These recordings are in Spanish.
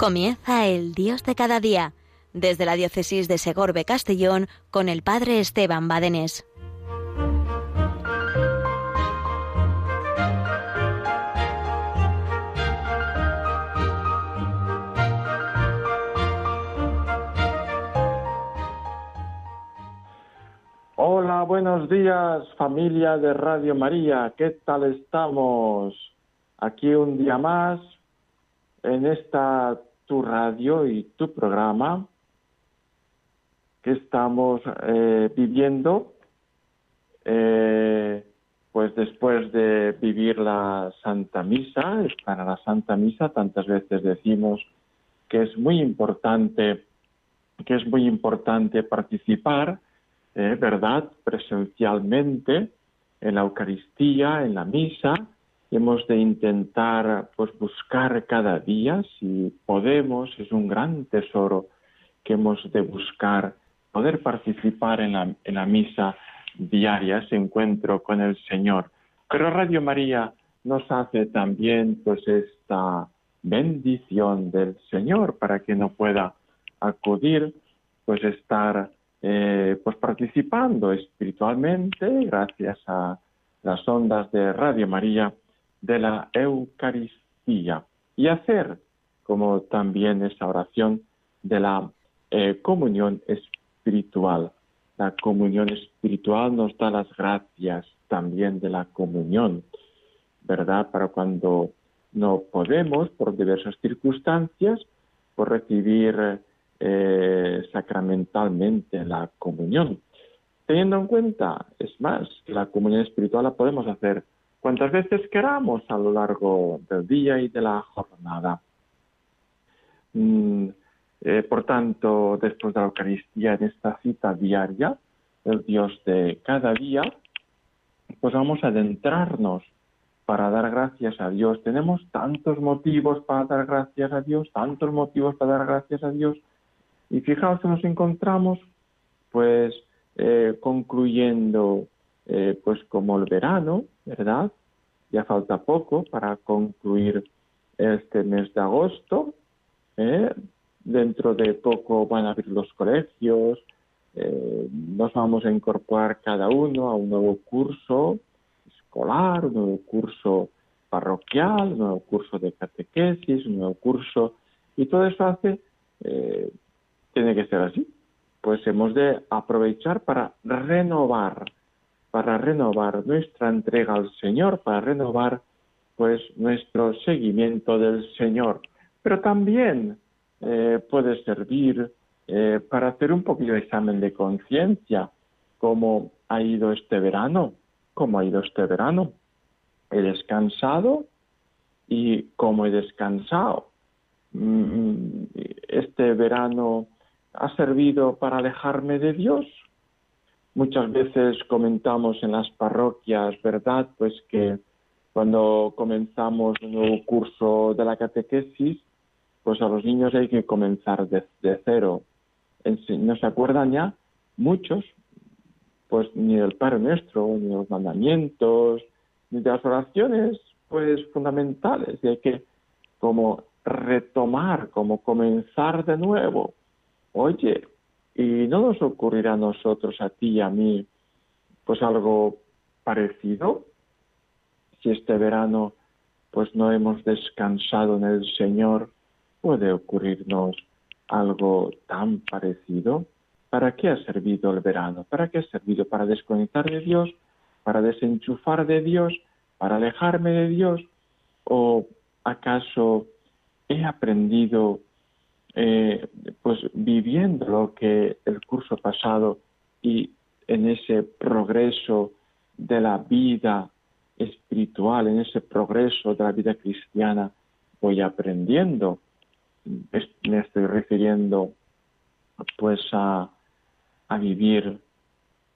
Comienza el Dios de cada día, desde la diócesis de Segorbe Castellón con el Padre Esteban Badenés. Hola, buenos días familia de Radio María, ¿qué tal estamos? Aquí un día más en esta tu radio y tu programa que estamos eh, viviendo, eh, pues después de vivir la Santa Misa, para la Santa Misa tantas veces decimos que es muy importante, que es muy importante participar, eh, ¿verdad?, presencialmente en la Eucaristía, en la Misa, hemos de intentar pues buscar cada día si podemos es un gran tesoro que hemos de buscar poder participar en la, en la misa diaria ese encuentro con el Señor. Pero Radio María nos hace también pues esta bendición del Señor para que no pueda acudir pues estar eh, pues participando espiritualmente gracias a las ondas de Radio María de la Eucaristía y hacer como también esa oración de la eh, comunión espiritual. La comunión espiritual nos da las gracias también de la comunión, ¿verdad? Para cuando no podemos, por diversas circunstancias, por recibir eh, sacramentalmente la comunión. Teniendo en cuenta, es más, que la comunión espiritual la podemos hacer cuantas veces queramos a lo largo del día y de la jornada. Mm, eh, por tanto, después de la Eucaristía, en esta cita diaria, el Dios de cada día, pues vamos a adentrarnos para dar gracias a Dios. Tenemos tantos motivos para dar gracias a Dios, tantos motivos para dar gracias a Dios. Y fijaos que nos encontramos, pues, eh, concluyendo eh, pues como el verano, ¿verdad? Ya falta poco para concluir este mes de agosto. ¿eh? Dentro de poco van a abrir los colegios, eh, nos vamos a incorporar cada uno a un nuevo curso escolar, un nuevo curso parroquial, un nuevo curso de catequesis, un nuevo curso, y todo eso hace, tiene que ser así. Pues hemos de aprovechar para renovar para renovar nuestra entrega al Señor, para renovar pues nuestro seguimiento del Señor. Pero también eh, puede servir eh, para hacer un poquito de examen de conciencia, cómo ha ido este verano, cómo ha ido este verano. He descansado y cómo he descansado. Mm, este verano ha servido para alejarme de Dios Muchas veces comentamos en las parroquias, ¿verdad? Pues que cuando comenzamos un nuevo curso de la catequesis, pues a los niños hay que comenzar desde cero. No se acuerdan ya muchos, pues ni del Padre Nuestro, ni de los mandamientos, ni de las oraciones, pues fundamentales. Y hay que como retomar, como comenzar de nuevo. Oye, y no nos ocurrirá a nosotros, a ti y a mí, pues algo parecido. Si este verano pues no hemos descansado en el Señor, puede ocurrirnos algo tan parecido. ¿Para qué ha servido el verano? ¿Para qué ha servido? ¿Para desconectar de Dios? ¿Para desenchufar de Dios? ¿Para alejarme de Dios? ¿O acaso he aprendido eh, pues viviendo lo que el curso pasado y en ese progreso de la vida espiritual, en ese progreso de la vida cristiana, voy aprendiendo. Me estoy refiriendo pues a, a vivir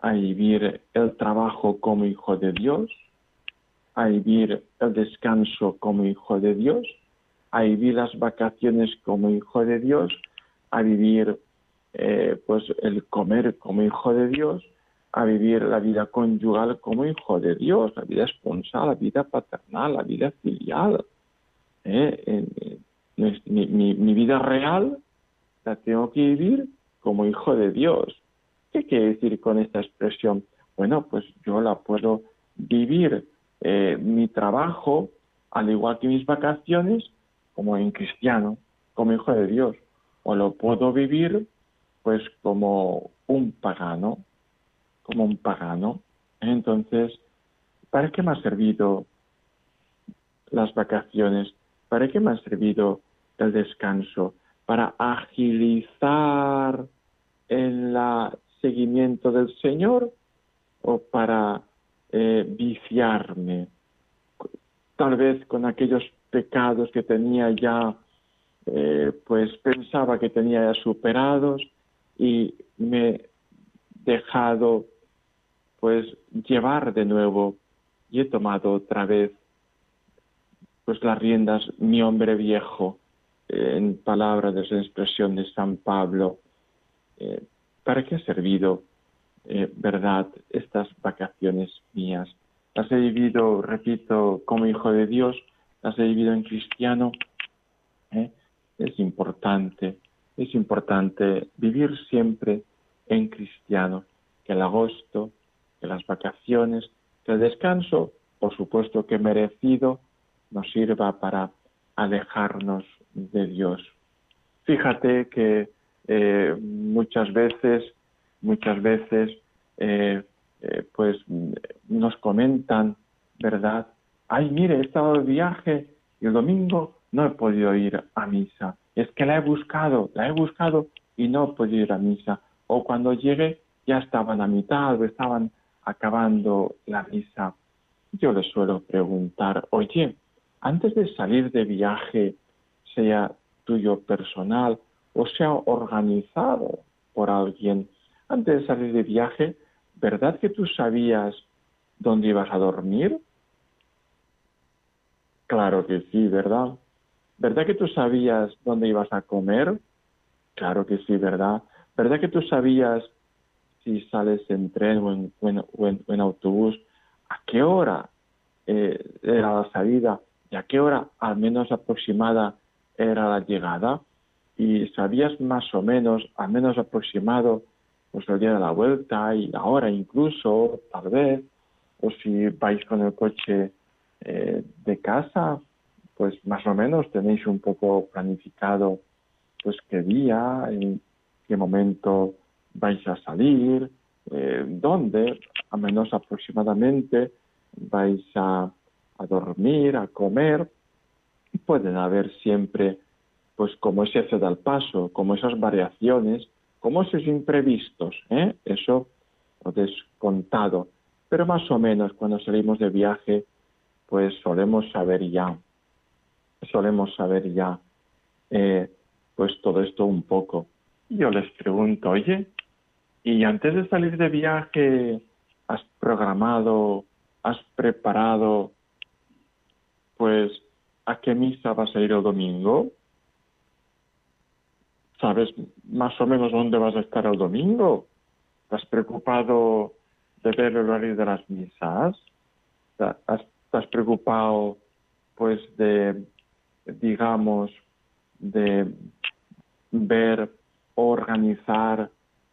a vivir el trabajo como hijo de Dios, a vivir el descanso como hijo de Dios, a vivir las vacaciones como hijo de Dios, a vivir eh, pues el comer como hijo de Dios, a vivir la vida conyugal como hijo de Dios, la vida esponsal, la vida paternal, la vida filial. ¿eh? mi, vida real la tengo que vivir como hijo de Dios. ¿Qué quiere decir con esta expresión? Bueno, pues yo la puedo vivir eh, mi trabajo, al igual que mis vacaciones, como en cristiano, como hijo de Dios. O lo puedo vivir pues como un pagano, como un pagano. Entonces, ¿para qué me ha servido las vacaciones? ¿Para qué me ha servido el descanso? Para agilizar el seguimiento del Señor o para eh, viciarme, tal vez con aquellos pecados que tenía ya, eh, pues pensaba que tenía ya superados y me he dejado pues llevar de nuevo y he tomado otra vez pues las riendas mi hombre viejo en palabras de esa expresión de San Pablo eh, ¿para qué ha servido eh, verdad estas vacaciones mías? las he vivido repito como hijo de Dios las vivido en cristiano ¿eh? es importante es importante vivir siempre en cristiano, que el agosto, que las vacaciones, que el descanso, por supuesto que merecido, nos sirva para alejarnos de Dios. Fíjate que eh, muchas veces, muchas veces, eh, pues nos comentan, ¿verdad? Ay, mire, he estado de viaje y el domingo no he podido ir a misa es que la he buscado, la he buscado y no he podido ir a misa. O cuando llegué ya estaban a mitad o estaban acabando la misa. Yo les suelo preguntar, oye, antes de salir de viaje, sea tuyo personal o sea organizado por alguien, antes de salir de viaje, ¿verdad que tú sabías dónde ibas a dormir? Claro que sí, ¿verdad? ¿Verdad que tú sabías dónde ibas a comer? Claro que sí, ¿verdad? ¿Verdad que tú sabías si sales en tren o en, autobús, a qué hora eh, era la salida y a qué hora al menos aproximada era la llegada? Y sabías más o menos, al menos aproximado, pues el día de la vuelta y la hora incluso, tal vez, o si vais con el coche eh, de casa, pues más o menos tenéis un poco planificado pues qué día, en qué momento vais a salir, eh, dónde, a menos aproximadamente vais a, dormir, a comer. Pueden haber siempre, pues como ese ceda al paso, como esas variaciones, como esos imprevistos, ¿eh? eso lo descontado. Pero más o menos cuando salimos de viaje, pues solemos saber ya solemos saber ya eh, pues todo esto un poco. Yo les pregunto, oye, ¿y antes de salir de viaje has programado, has preparado, pues, a qué misa vas a ir el domingo? ¿Sabes más o menos dónde vas a estar el domingo? ¿Estás preocupado de ver el horario de las misas? ¿Estás preocupado, pues, de digamos, de ver, organizar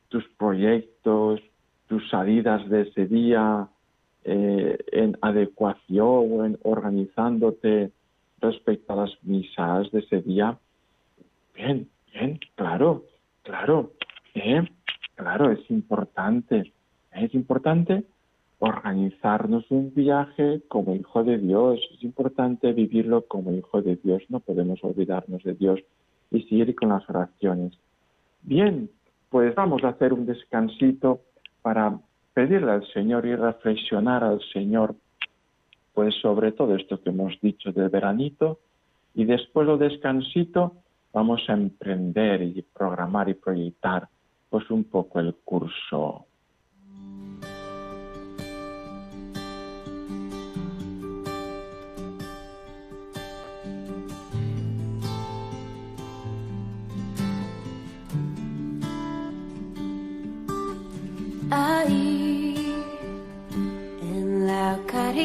tus proyectos, tus salidas de ese día, eh, en adecuación, en organizándote respecto a las misas de ese día. Bien, bien, claro, claro, claro, es importante, es importante organizarnos un viaje como hijo de Dios. Es importante vivirlo como hijo de Dios. No podemos olvidarnos de Dios y seguir con las oraciones. Bien, pues vamos a hacer un descansito para pedirle al Señor y reflexionar al Señor, pues sobre todo esto que hemos dicho del veranito. Y después del descansito vamos a emprender y programar y proyectar pues un poco el curso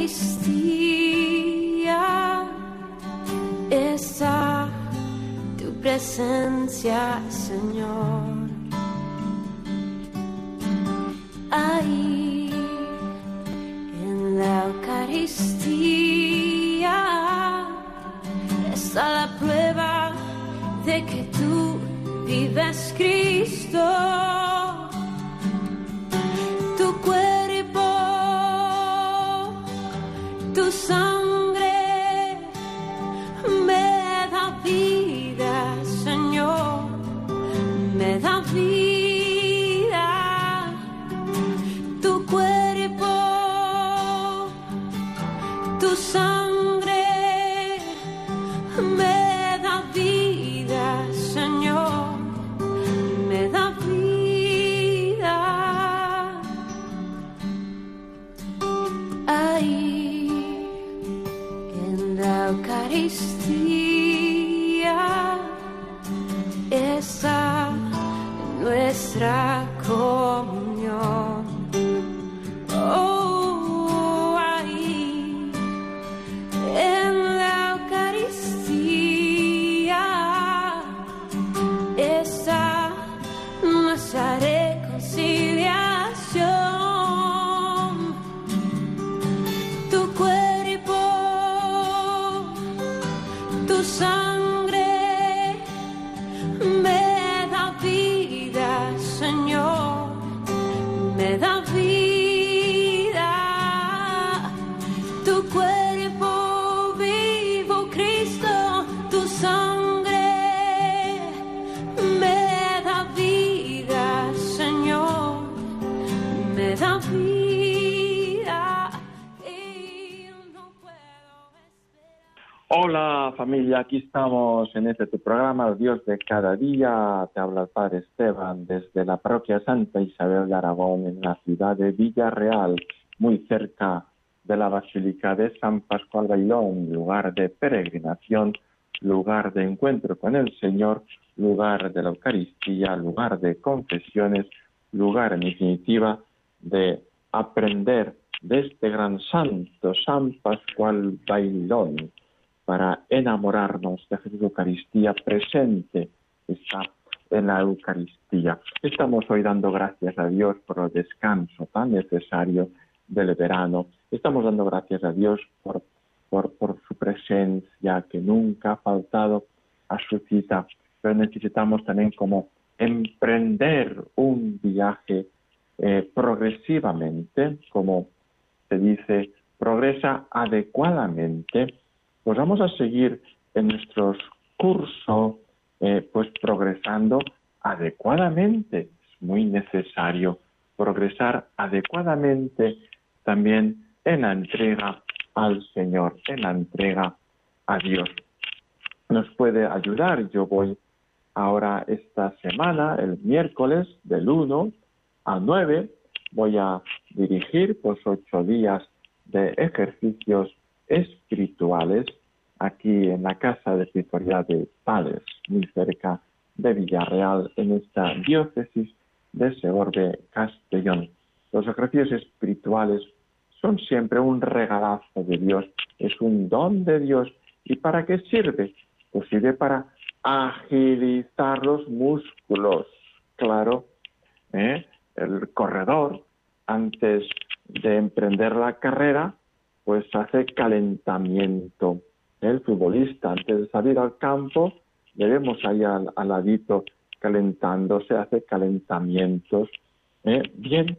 existía esa tu presencia, Señor. Ahí en la Eucaristía está la prueba de que tú vives Cristo. ya reconciliar. Familia, aquí estamos en este tu programa, Dios de cada día. Te habla el Padre Esteban desde la parroquia Santa Isabel de Aragón, en la ciudad de Villarreal, muy cerca de la Basílica de San Pascual Bailón, lugar de peregrinación, lugar de encuentro con el Señor, lugar de la Eucaristía, lugar de confesiones, lugar en definitiva de aprender de este gran santo, San Pascual Bailón para enamorarnos de Jesús Eucaristía presente está en la Eucaristía. Estamos hoy dando gracias a Dios por el descanso tan necesario del verano. Estamos dando gracias a Dios por, por, por su presencia que nunca ha faltado a su cita, pero necesitamos también como emprender un viaje eh, progresivamente, como se dice, progresa adecuadamente pues vamos a seguir en nuestros cursos, eh, pues progresando adecuadamente. Es muy necesario progresar adecuadamente también en la entrega al Señor, en la entrega a Dios. Nos puede ayudar. Yo voy ahora esta semana, el miércoles, del 1 al 9, voy a dirigir pues ocho días de ejercicios espirituales aquí en la Casa de Espiritualidad de Padres, muy cerca de Villarreal, en esta diócesis de Segorbe, Castellón. Los ejercicios espirituales son siempre un regalazo de Dios, es un don de Dios. ¿Y para qué sirve? Pues sirve para agilizar los músculos. Claro, ¿eh? el corredor, antes de emprender la carrera, pues hace calentamiento. El futbolista, antes de salir al campo, le vemos ahí al, ladito calentándose, hace calentamientos. ¿eh? Bien,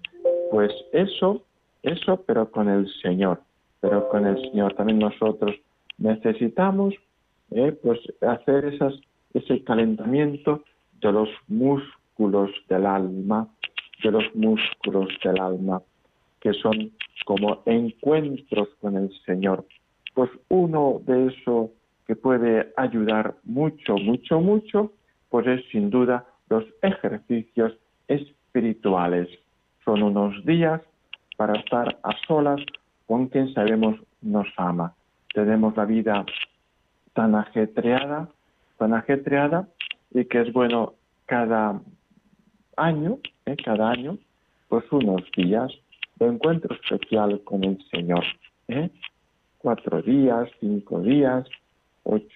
pues eso, eso, pero con el Señor, pero con el Señor. También nosotros necesitamos, ¿eh? pues, hacer esas, ese calentamiento de los músculos del alma, de los músculos del alma, que son como encuentros con el Señor. Pues uno de eso que puede ayudar mucho, mucho, mucho, pues es sin duda los ejercicios espirituales. Son unos días para estar a solas con quien sabemos nos ama. Tenemos la vida tan ajetreada, tan ajetreada, y que es bueno cada año, ¿eh? cada año, pues unos días de encuentro especial con el Señor. ¿eh? Cuatro días, cinco días,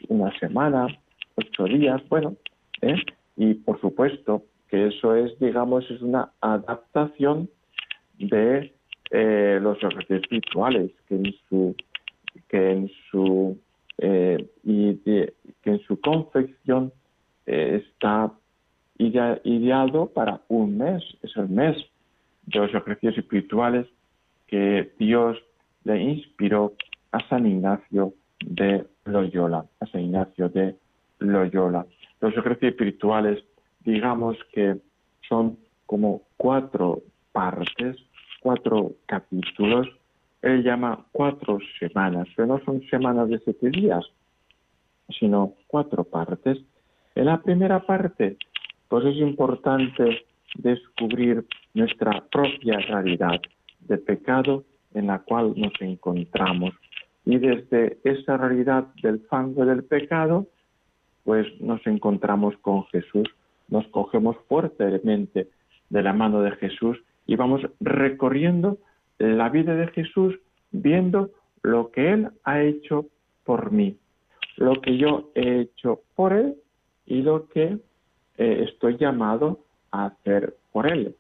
una semana, ocho días, bueno, ¿eh? y por supuesto que eso es, digamos, es una adaptación de eh, los ejercicios espirituales que en su que en su eh, que en su confección eh, está ideado para un mes, es el mes de los ejercicios espirituales que Dios le inspiró a San Ignacio de Loyola, a San Ignacio de Loyola. Los ejercicios espirituales, digamos que son como cuatro partes, cuatro capítulos. Él llama cuatro semanas, pero no son semanas de siete días, sino cuatro partes. En la primera parte, pues es importante descubrir nuestra propia realidad de pecado en la cual nos encontramos. Y desde esa realidad del fango del pecado, pues nos encontramos con Jesús, nos cogemos fuertemente de la mano de Jesús y vamos recorriendo la vida de Jesús viendo lo que Él ha hecho por mí, lo que yo he hecho por Él y lo que eh, estoy llamado hacer por Él.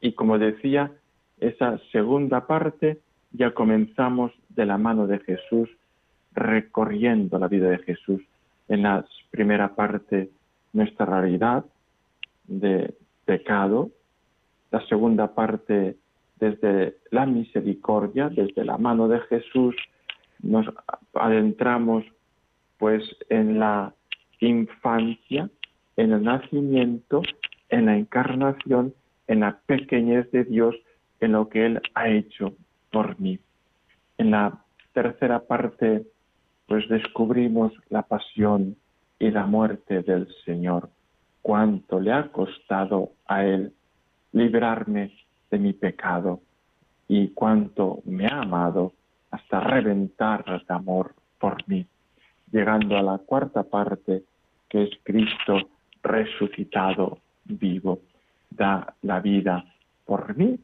Y como decía, esa segunda parte ya comenzamos de la mano de Jesús, recorriendo la vida de Jesús. En la primera parte, nuestra realidad de pecado. La segunda parte, desde la misericordia, desde la mano de Jesús, nos adentramos pues en la infancia, en el nacimiento, en la encarnación, en la pequeñez de Dios en lo que Él ha hecho por mí. En la tercera parte, pues descubrimos la pasión y la muerte del Señor, cuánto le ha costado a Él librarme de mi pecado y cuánto me ha amado hasta reventar de amor por mí, llegando a la cuarta parte, que es Cristo resucitado vivo, da la vida por mí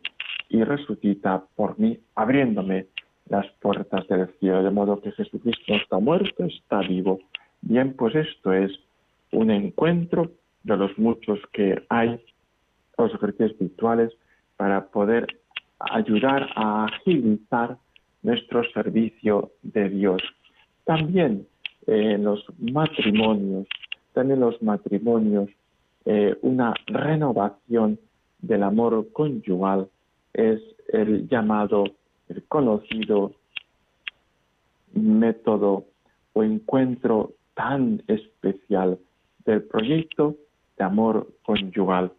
y resucita por mí, abriéndome las puertas del cielo, de modo que Jesucristo está muerto, está vivo. Bien, pues esto es un encuentro de los muchos que hay, los ejercicios espirituales, para poder ayudar a agilizar nuestro servicio de Dios. También eh, en los matrimonios, también los matrimonios, eh, una renovación del amor conyugal es el llamado, el conocido método o encuentro tan especial del proyecto de amor conyugal.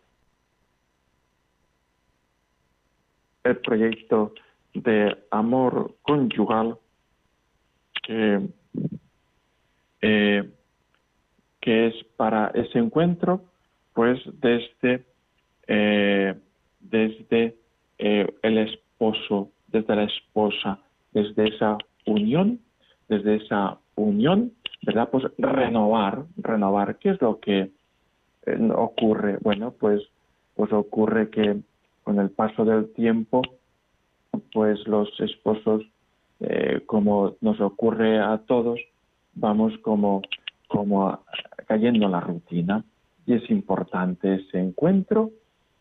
El proyecto de amor conyugal que, eh, que es para ese encuentro, pues desde, eh, desde eh, el esposo, desde la esposa, desde esa unión, desde esa unión, ¿verdad? Pues renovar, renovar. ¿Qué es lo que eh, ocurre? Bueno, pues, pues ocurre que con el paso del tiempo, pues los esposos, como nos ocurre a todos, vamos como, como cayendo en la rutina. Y es importante ese encuentro,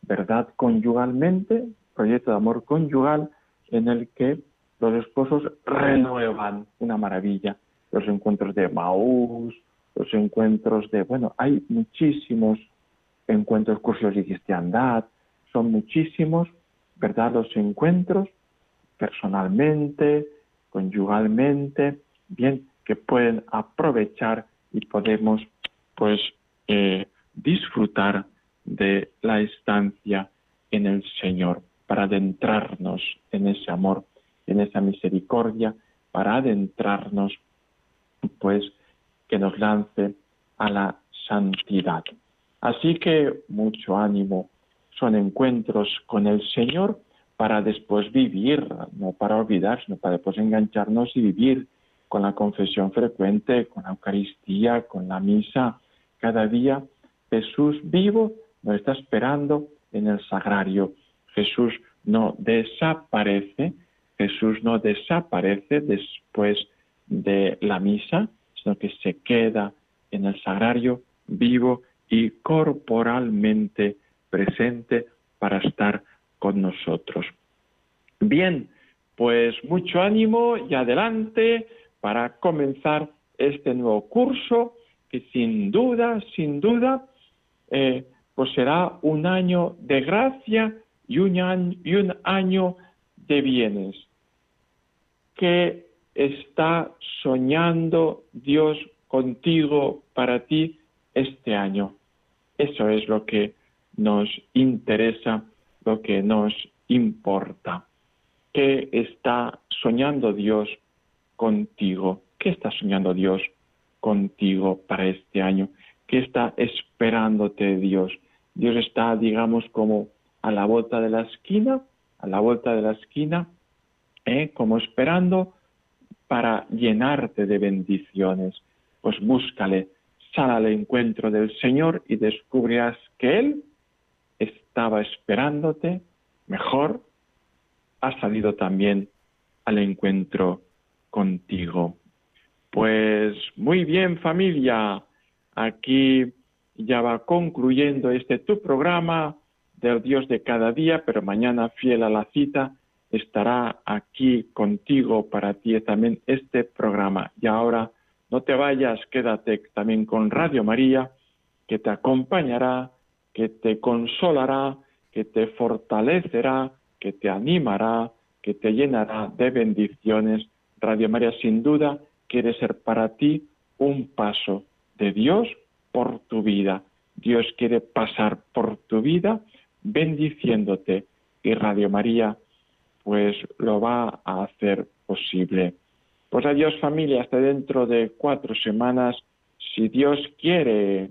¿verdad? Conyugalmente, proyecto de amor conyugal en el que los esposos renuevan una maravilla. Los encuentros de Maús, los encuentros de, bueno, hay muchísimos encuentros, cursos de cristiandad, son muchísimos, ¿verdad? Los encuentros personalmente, conyugalmente, bien, que pueden aprovechar y podemos, pues, eh, disfrutar de la estancia en el Señor para adentrarnos en ese amor, en esa misericordia, para adentrarnos, pues, que nos lance a la santidad. Así que mucho ánimo, son encuentros con el Señor para después vivir, no para olvidar, sino para después engancharnos y vivir con la confesión frecuente, con la Eucaristía, con la misa. Cada día Jesús vivo nos está esperando en el sagrario Jesús no desaparece, Jesús no desaparece después de la misa, sino que se queda en el sagrario vivo y corporalmente presente para estar con nosotros. Bien, pues mucho ánimo y adelante para comenzar este nuevo curso que sin duda, sin duda, eh, pues será un año de gracia y un año, y un año de bienes. ¿Qué está soñando Dios contigo para ti este año? Eso es lo que nos interesa, lo que nos importa. ¿Qué está soñando Dios contigo? ¿Qué está soñando Dios contigo para este año? ¿Qué está esperándote Dios? Dios está, digamos, como a la vuelta de la esquina, a la vuelta de la esquina, ¿eh? como esperando para llenarte de bendiciones. Pues búscale, sal al encuentro del Señor y descubrirás que Él estaba esperándote, mejor, ha salido también al encuentro contigo. Pues muy bien familia, aquí ya va concluyendo este tu programa del Dios de cada día, pero mañana fiel a la cita estará aquí contigo para ti también este programa. Y ahora no te vayas, quédate también con Radio María, que te acompañará, que te consolará, que te fortalecerá, que te animará, que te llenará de bendiciones. Radio María sin duda quiere ser para ti un paso de Dios por tu vida. Dios quiere pasar por tu vida bendiciéndote y Radio María pues lo va a hacer posible. Pues adiós familia, hasta dentro de cuatro semanas, si Dios quiere.